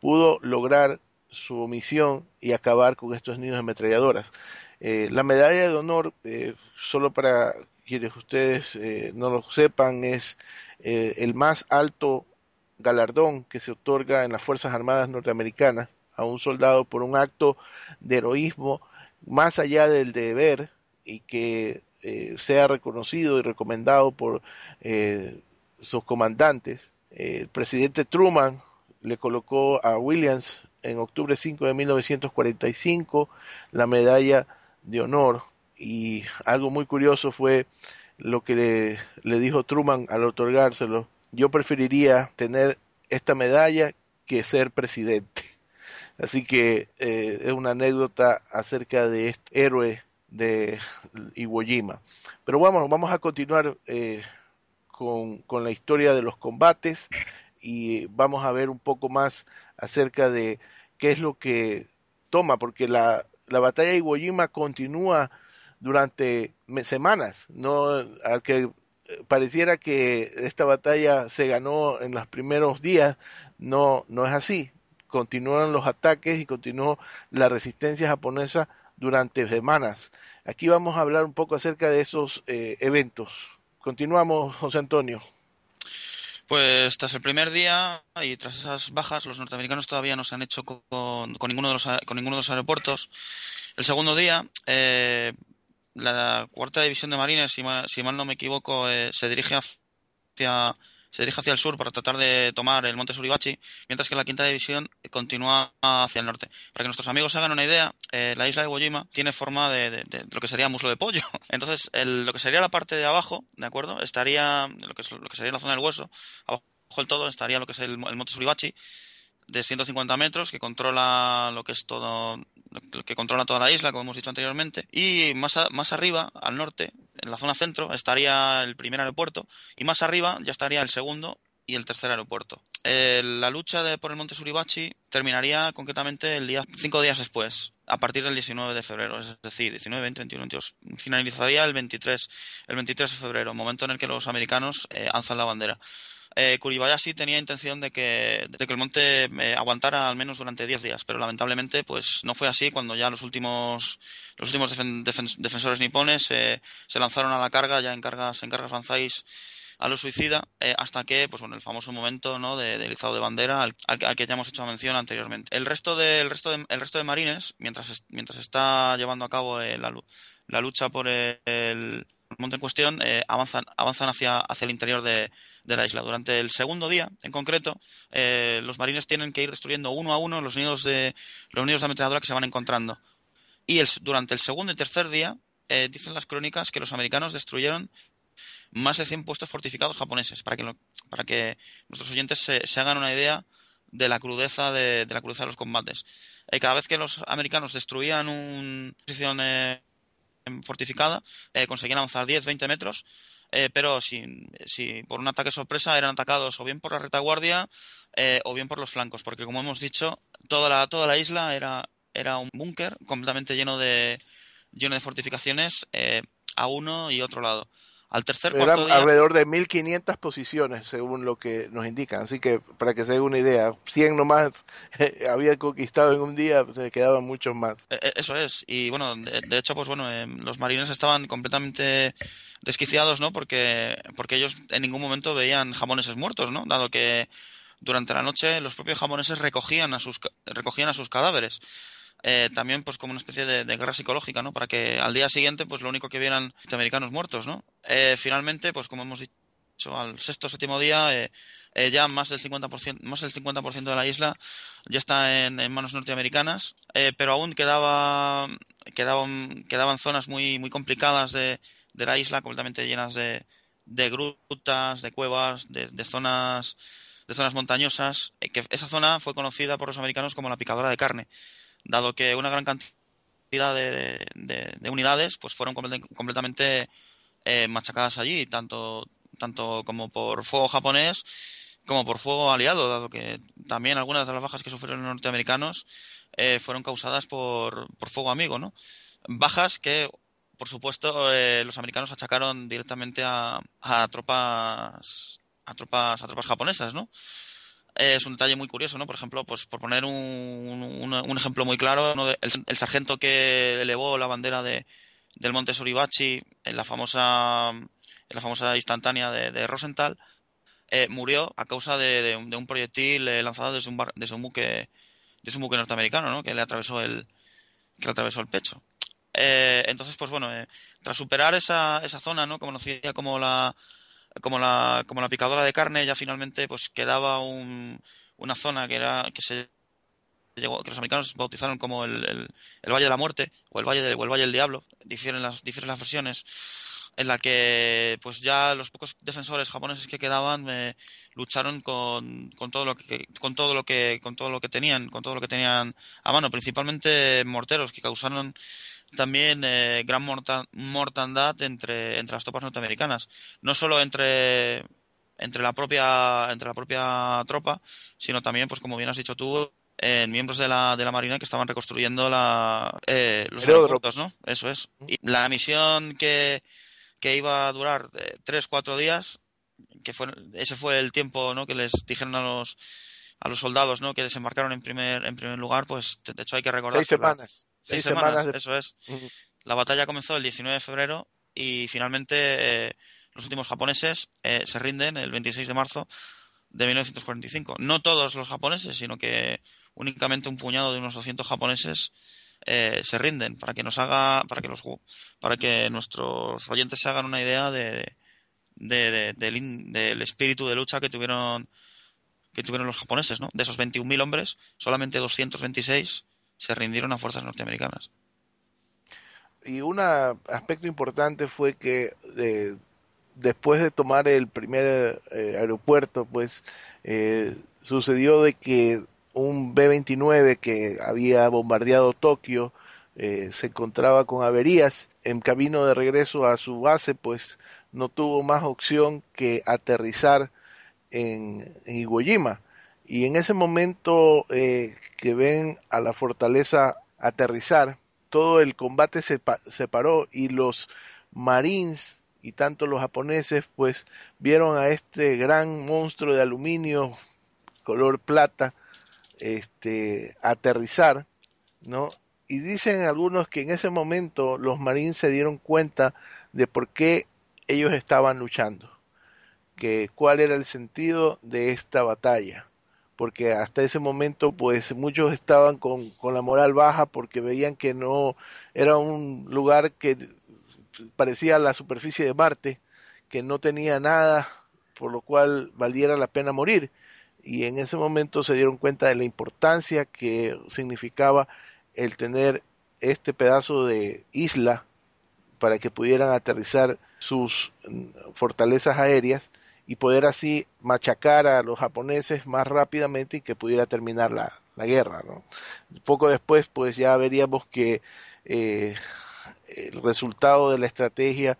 pudo lograr su misión y acabar con estos nidos de ametralladoras. Eh, la medalla de honor, solo para quienes ustedes no lo sepan, es el más alto galardón que se otorga en las Fuerzas Armadas norteamericanas a un soldado por un acto de heroísmo más allá del deber y que eh, sea reconocido y recomendado por eh, sus comandantes. el presidente Truman le colocó a Williams en octubre 5 de 1945 la medalla de honor y algo muy curioso fue lo que le, le dijo Truman al otorgárselo. Yo preferiría tener esta medalla que ser presidente. Así que eh, es una anécdota acerca de este héroe de Iwo Jima. Pero vamos, vamos a continuar eh, con, con la historia de los combates y vamos a ver un poco más acerca de qué es lo que toma, porque la, la batalla de Iwo Jima continúa durante semanas, no al que pareciera que esta batalla se ganó en los primeros días, no, no es así. Continúan los ataques y continuó la resistencia japonesa durante semanas. Aquí vamos a hablar un poco acerca de esos eh, eventos. Continuamos, José Antonio. Pues tras el primer día y tras esas bajas, los norteamericanos todavía no se han hecho con, con ninguno, de los, con ninguno de los aeropuertos. El segundo día, eh, la cuarta división de marines, si mal, si mal no me equivoco, eh, se dirige hacia se dirige hacia el sur para tratar de tomar el monte Suribachi, mientras que la quinta división continúa hacia el norte. Para que nuestros amigos se hagan una idea, eh, la isla de Iwo tiene forma de, de, de, lo que sería muslo de pollo. (laughs) Entonces, el, lo que sería la parte de abajo, ¿de acuerdo? Estaría, lo que, es, lo que sería la zona del hueso, abajo del todo estaría lo que es el, el monte Suribachi, de 150 metros que controla lo que es todo que controla toda la isla como hemos dicho anteriormente y más a, más arriba al norte en la zona centro estaría el primer aeropuerto y más arriba ya estaría el segundo y el tercer aeropuerto. Eh, la lucha de, por el monte Suribachi terminaría concretamente el día cinco días después, a partir del 19 de febrero, es decir, 19, 20, 21, 22. Finalizaría el 23, el 23 de febrero, momento en el que los americanos eh, alzan la bandera eh, Kuribayashi tenía intención de que, de que el monte eh, aguantara al menos durante 10 días, pero lamentablemente pues no fue así cuando ya los últimos los últimos defen defen defensores nipones eh, se lanzaron a la carga ya en cargas en cargas lanzáis a lo suicida eh, hasta que pues bueno el famoso momento no de, izado de bandera al, que ya hemos hecho mención anteriormente. El resto de el resto de, el resto de marines mientras mientras está llevando a cabo eh, la, la lucha por el, el monte en cuestión avanzan avanzan hacia hacia el interior de de la isla. Durante el segundo día, en concreto, eh, los marines tienen que ir destruyendo uno a uno los nidos de los nidos de ametralladora que se van encontrando. Y el, durante el segundo y tercer día, eh, dicen las crónicas que los americanos destruyeron más de 100 puestos fortificados japoneses, para que, lo, para que nuestros oyentes se, se, hagan una idea de la crudeza de, de la crudeza de los combates. Eh, cada vez que los americanos destruían una posición eh, fortificada, eh, conseguían avanzar 10-20 metros eh, pero si, por un ataque sorpresa eran atacados o bien por la retaguardia eh, o bien por los flancos, porque como hemos dicho, toda la, toda la isla era, era un búnker completamente lleno de, lleno de fortificaciones eh, a uno y otro lado. Al tercer Eran cuarto día, alrededor de 1500 posiciones, según lo que nos indican. Así que, para que se dé una idea, 100 nomás (laughs) había conquistado en un día, se quedaban muchos más. Eh, eso es. Y bueno, de, de hecho, pues bueno, eh, los marines estaban completamente desquiciados, ¿no? Porque, porque ellos en ningún momento veían japoneses muertos, ¿no? Dado que durante la noche los propios japoneses recogían a sus, recogían a sus cadáveres. Eh, también pues como una especie de, guerra psicológica, ¿no? Para que al día siguiente pues lo único que vieran norteamericanos muertos, ¿no? Eh, finalmente, pues como hemos dicho, al sexto o séptimo día eh, eh, ya más del 50%, más del 50% de la isla ya está en, manos norteamericanas, eh, pero aún quedaba, quedaban, quedaban zonas muy, muy complicadas de, de la isla, completamente llenas de, de grutas, de cuevas, de, de zonas de zonas montañosas, que esa zona fue conocida por los americanos como la picadora de carne dado que una gran cantidad de, de, de unidades pues fueron completamente eh, machacadas allí, tanto, tanto como por fuego japonés como por fuego aliado, dado que también algunas de las bajas que sufrieron los norteamericanos eh, fueron causadas por, por fuego amigo, ¿no? Bajas que, por supuesto, eh, los americanos achacaron directamente a, a tropas a tropas a tropas japonesas, ¿no? Es un detalle muy curioso, ¿no? Por ejemplo, pues por poner un, un, ejemplo muy claro, el, sargento que elevó la bandera de, del monte Suribachi en la famosa, en la famosa instantánea de, Rosenthal, eh, murió a causa de, de un proyectil eh, lanzado desde un, bar- desde un buque desde un buque norteamericano, ¿no? Que le atravesó el que le atravesó el pecho. Eh, entonces, pues bueno, eh, tras superar esa, esa zona, ¿no? Conocida como la como la como la picadora de carne, ya finalmente pues quedaba un, una zona que era que se que los americanos bautizaron como el, el, el Valle de la Muerte o el Valle de- o el Valle del Diablo, difieren las difieren las versiones en la que pues ya los pocos defensores japoneses que quedaban eh, lucharon con, con todo lo que con todo lo que con todo lo que tenían con todo lo que tenían a mano principalmente morteros que causaron también eh, gran morta- mortandad entre entre las tropas norteamericanas no solo entre entre la propia entre la propia tropa sino también pues como bien has dicho tú en miembros de la, de la Marina que estaban reconstruyendo la, eh, los aeropuertos, ¿no? Eso es. Y la misión que, que iba a durar eh, tres, cuatro días, que fue, ese fue el tiempo ¿no? que les dijeron a los, a los soldados ¿no? que desembarcaron en primer, en primer lugar, pues de hecho hay que recordar Seis semanas. seis Seis semanas de... eso es. La batalla comenzó el 19 de febrero y finalmente eh, los últimos japoneses eh, se rinden el 26 de marzo de 1945. No todos los japoneses, sino que únicamente un puñado de unos 200 japoneses eh, se rinden para que nos haga para que los para que nuestros oyentes se hagan una idea de, de- de- del, del espíritu de lucha que tuvieron que tuvieron los japoneses, ¿no? De esos 21.000 hombres, solamente 226 se rindieron a fuerzas norteamericanas. Y un aspecto importante fue que eh, después de tomar el primer eh, aeropuerto, pues eh, sucedió de que un B-29 que había bombardeado Tokio se encontraba con averías en camino de regreso a su base, pues no tuvo más opción que aterrizar en, Iwo Jima. Y en ese momento eh, que ven a la fortaleza aterrizar, todo el combate se, se paró y los marines y tanto los japoneses pues vieron a este gran monstruo de aluminio color plata este aterrizar no y dicen algunos que en ese momento los marines se dieron cuenta de por qué ellos estaban luchando que cuál era el sentido de esta batalla porque hasta ese momento pues muchos estaban con, con la moral baja porque veían que no era un lugar que parecía la superficie de Marte, que no tenía nada por lo cual valiera la pena morir. Y en ese momento se dieron cuenta de la importancia que significaba el tener este pedazo de isla para que pudieran aterrizar sus fortalezas aéreas y poder así machacar a los japoneses más rápidamente y que pudiera terminar la, la guerra. ¿no? Poco después, pues ya veríamos que eh, el resultado de la estrategia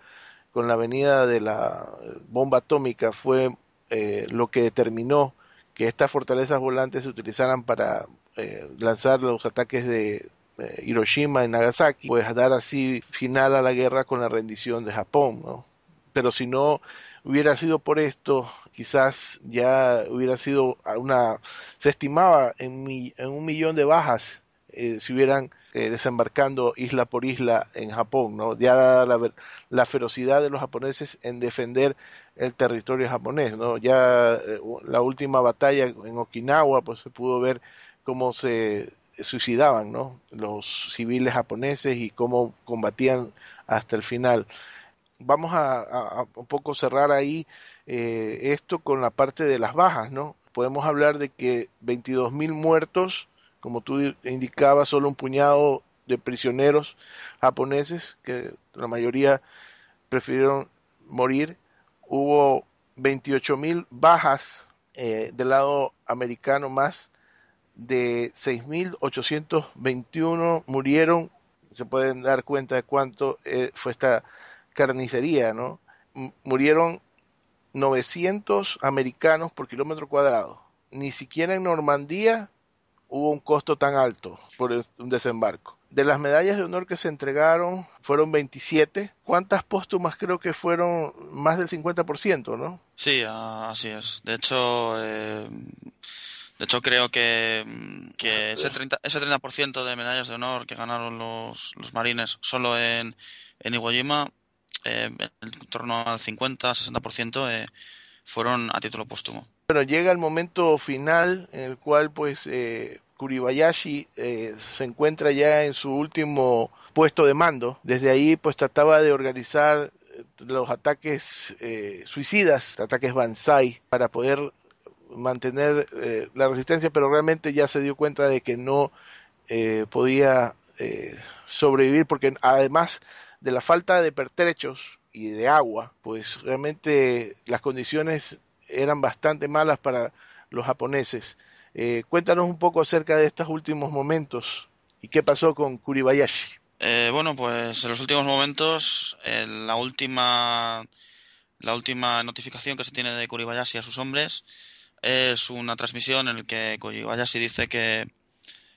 con la venida de la bomba atómica fue eh, lo que determinó que estas fortalezas volantes se utilizaran para eh, lanzar los ataques de eh, Hiroshima y Nagasaki, pues dar así final a la guerra con la rendición de Japón, ¿no? Pero si no hubiera sido por esto, quizás ya hubiera sido una, se estimaba en, mi, en un millón de bajas eh, si hubieran eh, desembarcando isla por isla en Japón, ¿no? Ya la, la, ferocidad de los japoneses en defender el territorio japonés, ¿no? Ya eh, la última batalla en Okinawa, pues se pudo ver cómo se suicidaban, ¿no? Los civiles japoneses y cómo combatían hasta el final. Vamos a, un poco cerrar ahí eh, esto con la parte de las bajas, ¿no? Podemos hablar de que 22 mil muertos, como tú indicabas, solo un puñado de prisioneros japoneses, que la mayoría prefirieron morir. Hubo 28 mil bajas eh, del lado americano, más de 6.821 murieron. Se pueden dar cuenta de cuánto eh, fue esta carnicería, ¿no? Murieron 900 americanos por kilómetro cuadrado. Ni siquiera en Normandía hubo un costo tan alto por un desembarco. De las medallas de honor que se entregaron fueron 27. ¿Cuántas póstumas creo que fueron? Más del 50%, ¿no? Sí, así es. De hecho, eh, de hecho creo que, que ese 30%, ese 30 de medallas de honor que ganaron los, los marines solo en, en Iwo Jima, eh, en torno al 50-60% eh, fueron a título póstumo. Bueno, llega el momento final en el cual pues eh, Kuribayashi eh, se encuentra ya en su último puesto de mando. Desde ahí pues trataba de organizar eh, los ataques eh, suicidas, ataques Banzai, para poder mantener eh, la resistencia, pero realmente ya se dio cuenta de que no podía sobrevivir porque además de la falta de pertrechos y de agua, pues realmente las condiciones eran bastante malas para los japoneses. Eh, cuéntanos un poco acerca de estos últimos momentos y qué pasó con Kuribayashi. Eh, bueno, pues en los últimos momentos, eh, la última la última notificación que se tiene de Kuribayashi a sus hombres es una transmisión en la que Kuribayashi dice que,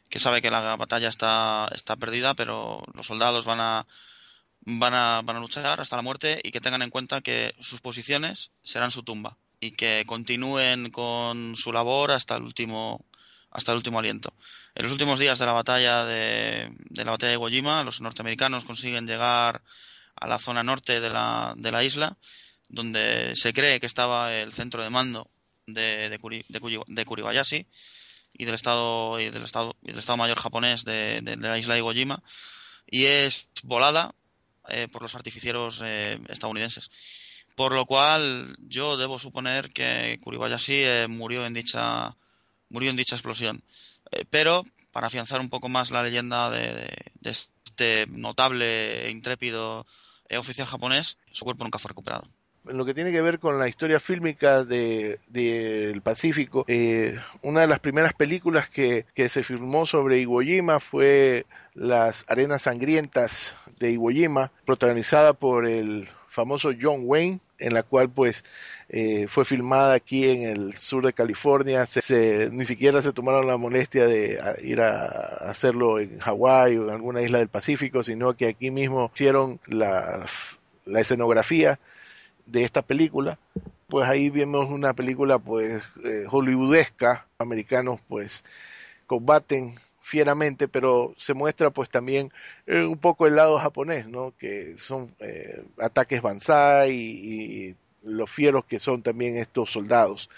que sabe que la batalla está, está perdida, pero los soldados van a, van, a, van a luchar hasta la muerte y que tengan en cuenta que sus posiciones serán su tumba y que continúen con su labor hasta el último hasta el último aliento. En los últimos días de la batalla de, de la batalla de Iwo Jima, los norteamericanos consiguen llegar a la zona norte de la, de la isla, donde se cree que estaba el centro de mando de, de, Kuri, de, Kuri, de Kuribayashi y del estado y del estado y del estado mayor japonés de, de, la isla de Iwo Jima y es volada eh, por los artificieros eh, estadounidenses. Por lo cual yo debo suponer que Kuribayashi eh, murió en dicha murió en dicha explosión. Eh, pero para afianzar un poco más la leyenda de, de, este notable e intrépido oficial japonés, su cuerpo nunca fue recuperado en lo que tiene que ver con la historia fílmica del de, Pacífico, eh, una de las primeras películas que, se filmó sobre Iwo Jima fue Las Arenas Sangrientas de Iwo Jima, protagonizada por el famoso John Wayne, en la cual pues eh, fue filmada aquí en el sur de California, se, se, ni siquiera se tomaron la molestia de ir a, hacerlo en Hawái o en alguna isla del Pacífico, sino que aquí mismo hicieron la escenografía de esta película, pues ahí vemos una película pues eh, hollywoodesca, americanos pues combaten fieramente, pero se muestra pues también eh, un poco el lado japonés, ¿no? Que son eh, ataques Banzai y, y, los fieros que son también estos soldados.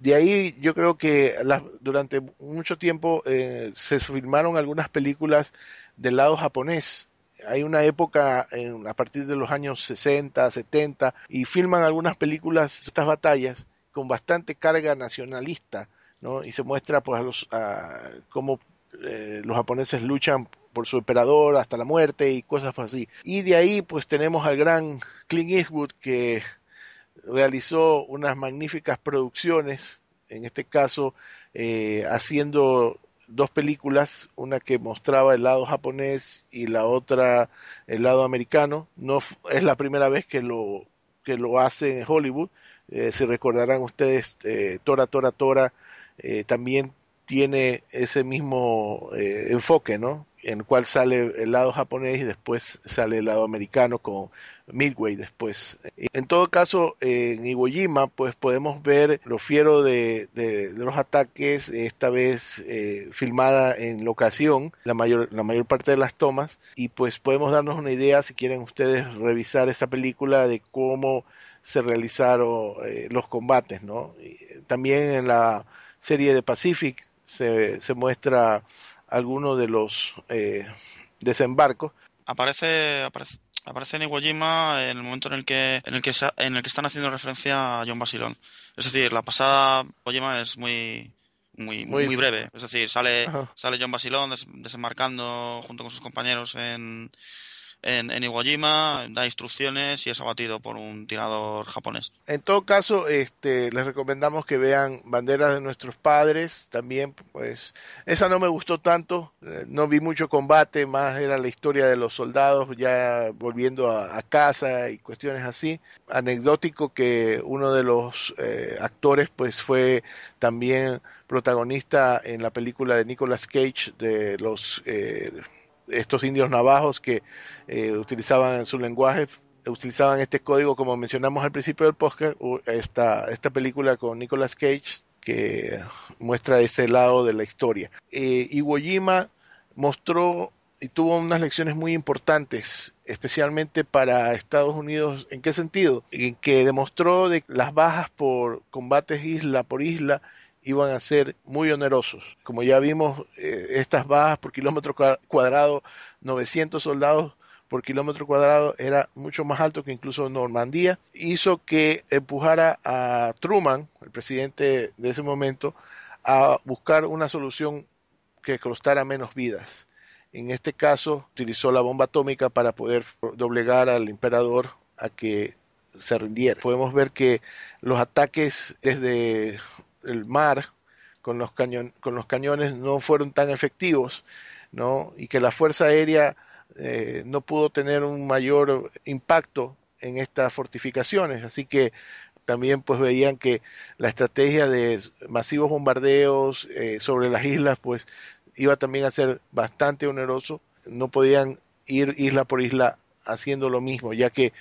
De ahí yo creo que durante mucho tiempo se filmaron algunas películas del lado japonés, hay una época en, a partir de los años 60, 70 y filman algunas películas, estas batallas, con bastante carga nacionalista, ¿no? Y se muestra pues a los, a, cómo eh, los japoneses luchan por su emperador hasta la muerte y cosas así. Y de ahí pues tenemos al gran Clint Eastwood que realizó unas magníficas producciones, en este caso eh, haciendo dos películas, una que mostraba el lado japonés y la otra el lado americano. No es la primera vez que lo que lo hace en Hollywood. Eh, si recordarán ustedes, eh, Tora Tora Tora eh, también tiene ese mismo eh, enfoque, ¿no? En el cual sale el lado japonés y después sale el lado americano con Midway después. En todo caso, en Iwo Jima, pues podemos ver lo fiero de, de, los ataques, esta vez eh, filmada en locación, la mayor, la mayor parte de las tomas, y pues podemos darnos una idea, si quieren ustedes revisar esta película, de cómo se realizaron eh, los combates, ¿no? Y también en la serie de Pacific se, se muestra algunos de los eh, desembarcos. Aparece, aparece, aparece en Iwo Jima en el momento en el que en el que, en el que están haciendo referencia a John Basilón. Es decir, la pasada Iwo Jima es muy muy, muy, muy breve. Es decir, sale, sale John Basilón des, desembarcando junto con sus compañeros en, en, en, Iwo Jima, da instrucciones y es abatido por un tirador japonés. En todo caso, este, les recomendamos que vean Banderas de nuestros padres, también, pues, esa no me gustó tanto, eh, no vi mucho combate, más era la historia de los soldados ya volviendo a, casa y cuestiones así. Anecdótico que uno de los eh, actores, pues, fue también protagonista en la película de Nicolas Cage de los... Eh, estos indios navajos que eh, utilizaban su lenguaje, utilizaban este código como mencionamos al principio del podcast, esta, esta película con Nicolas Cage que muestra ese lado de la historia. Eh, Iwo Jima mostró y tuvo unas lecciones muy importantes, especialmente para Estados Unidos. ¿En qué sentido? En que demostró de las bajas por combates isla por isla iban a ser muy onerosos. Como ya vimos, eh, estas bajas por kilómetro cuadrado, 900 soldados por kilómetro cuadrado era mucho más alto que incluso Normandía, hizo que empujara a Truman, el presidente de ese momento, a buscar una solución que costara menos vidas. En este caso, utilizó la bomba atómica para poder doblegar al emperador a que se rindiera. Podemos ver que los ataques desde el mar con los, con los cañones no fueron tan efectivos, ¿no? Y que la Fuerza Aérea eh, no pudo tener un mayor impacto en estas fortificaciones. Así que también pues veían que la estrategia de masivos bombardeos eh, sobre las islas pues iba también a ser bastante oneroso. No podían ir isla por isla haciendo lo mismo, ya que,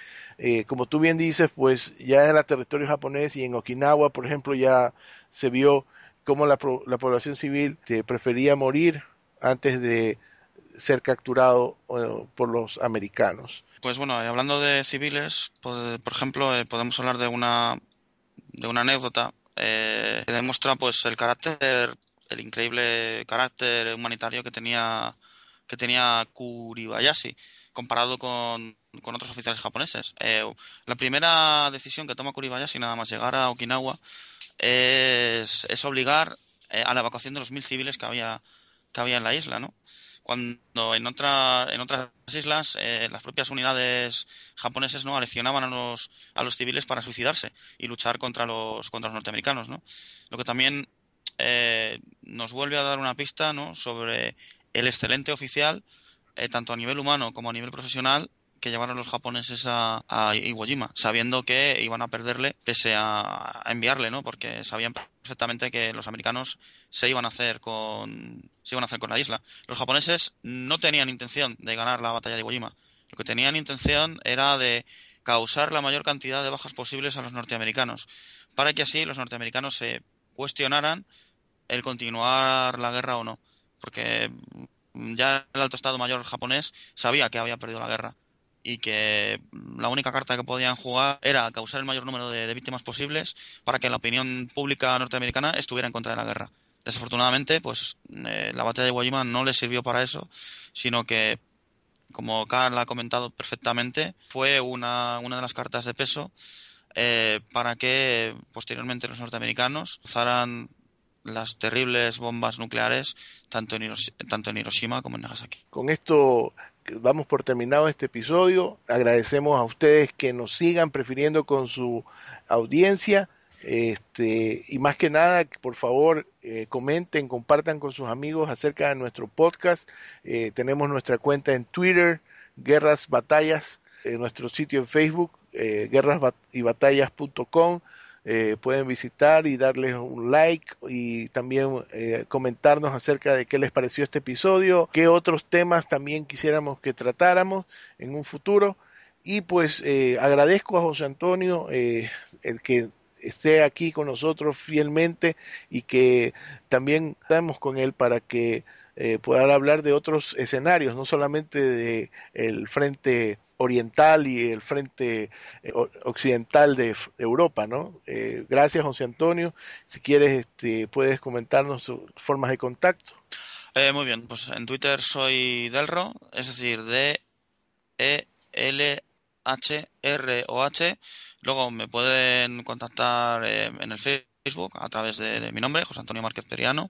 eh, como tú bien dices, pues ya era territorio japonés y en Okinawa, por ejemplo, ya se vio cómo la, la población civil prefería morir antes de ser capturado por los americanos. Pues bueno, hablando de civiles, por, ejemplo, eh, podemos hablar de una de una anécdota eh, que demuestra pues el carácter, el increíble carácter humanitario que tenía que tenía Kuribayashi comparado con, con otros oficiales japoneses. Eh, la primera decisión que toma Kuribayashi nada más llegar a Okinawa es, es obligar a la evacuación de los mil civiles que había que había en la isla, ¿no? cuando en, otra, en otras islas eh, las propias unidades japonesas no aleccionaban a los, a los civiles para suicidarse y luchar contra los, contra los norteamericanos. ¿no? Lo que también eh, nos vuelve a dar una pista ¿no? sobre el excelente oficial, eh, tanto a nivel humano como a nivel profesional, que llevaron los japoneses a, Iwo Jima, sabiendo que iban a perderle pese a, enviarle, ¿no? Porque sabían perfectamente que los americanos se iban a hacer con se iban a hacer con la isla. Los japoneses no tenían intención de ganar la batalla de Iwo Jima. Lo que tenían intención era de causar la mayor cantidad de bajas posibles a los norteamericanos, para que así los norteamericanos se cuestionaran el continuar la guerra o no, porque ya el alto estado mayor japonés sabía que había perdido la guerra y que la única carta que podían jugar era causar el mayor número de, víctimas posibles para que la opinión pública norteamericana estuviera en contra de la guerra. Desafortunadamente, pues eh, la batalla de Iwo no le sirvió para eso, sino que, como Carl ha comentado perfectamente, fue una, una de las cartas de peso eh, para que posteriormente los norteamericanos usaran las terribles bombas nucleares tanto en, tanto en Hiroshima como en Nagasaki. Con esto vamos por terminado este episodio. Agradecemos a ustedes que nos sigan prefiriendo con su audiencia. Este, y más que nada, por favor, eh, comenten, compartan con sus amigos acerca de nuestro podcast. Eh, tenemos nuestra cuenta en Twitter, Guerras Batallas, en nuestro sitio en Facebook, eh, guerrasybatallas.com. Eh, pueden visitar y darles un like y también eh, comentarnos acerca de qué les pareció este episodio, qué otros temas también quisiéramos que tratáramos en un futuro. Y pues eh, agradezco a José Antonio el que esté aquí con nosotros fielmente y que también estamos con él para que pueda hablar de otros escenarios, no solamente de el frente oriental y el frente eh, occidental de Europa, ¿no? Eh, gracias, José Antonio. Si quieres, este, puedes comentarnos formas de contacto. Eh, muy bien, pues en Twitter soy Delro, es decir, D E L H R O H. Luego me pueden contactar en el Facebook a través de, mi nombre, José Antonio Márquez Periano,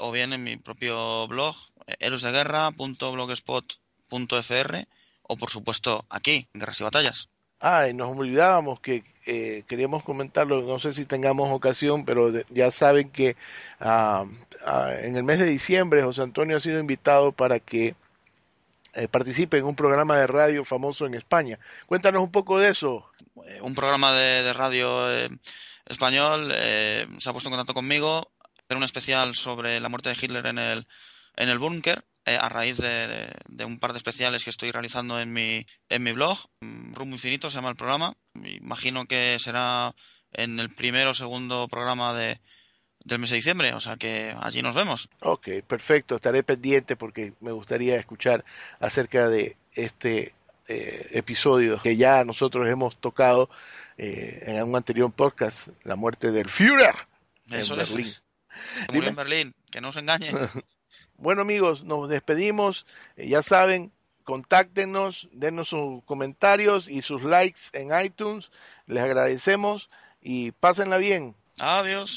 o bien en mi propio blog, héroesdeguerra.blogspot.fr o por supuesto aquí, en Guerras y Batallas. Ah, y nos olvidábamos que eh, queríamos comentarlo, no sé si tengamos ocasión, pero ya saben que ah, ah, en el mes de diciembre José Antonio ha sido invitado para que eh, participe en un programa de radio famoso en España. Cuéntanos un poco de eso. Eh, un programa de, radio español se ha puesto en contacto conmigo, hacer un especial sobre la muerte de Hitler en el, en el búnker eh, a raíz de, un par de especiales que estoy realizando en mi, en mi blog. Rumbo Infinito se llama el programa. Imagino que será en el primero o segundo programa de, del mes de diciembre, o sea que allí nos vemos. Ok, perfecto, estaré pendiente porque me gustaría escuchar acerca de este eh, episodio que ya nosotros hemos tocado eh, en un anterior podcast, la muerte del Führer Eso en es. Berlín. Que Dime. murió en Berlín, que no se engañen. (laughs) Bueno amigos, nos despedimos. Eh, ya saben, contáctenos, denos sus comentarios y sus likes en iTunes. Les agradecemos y pásenla bien. Adiós.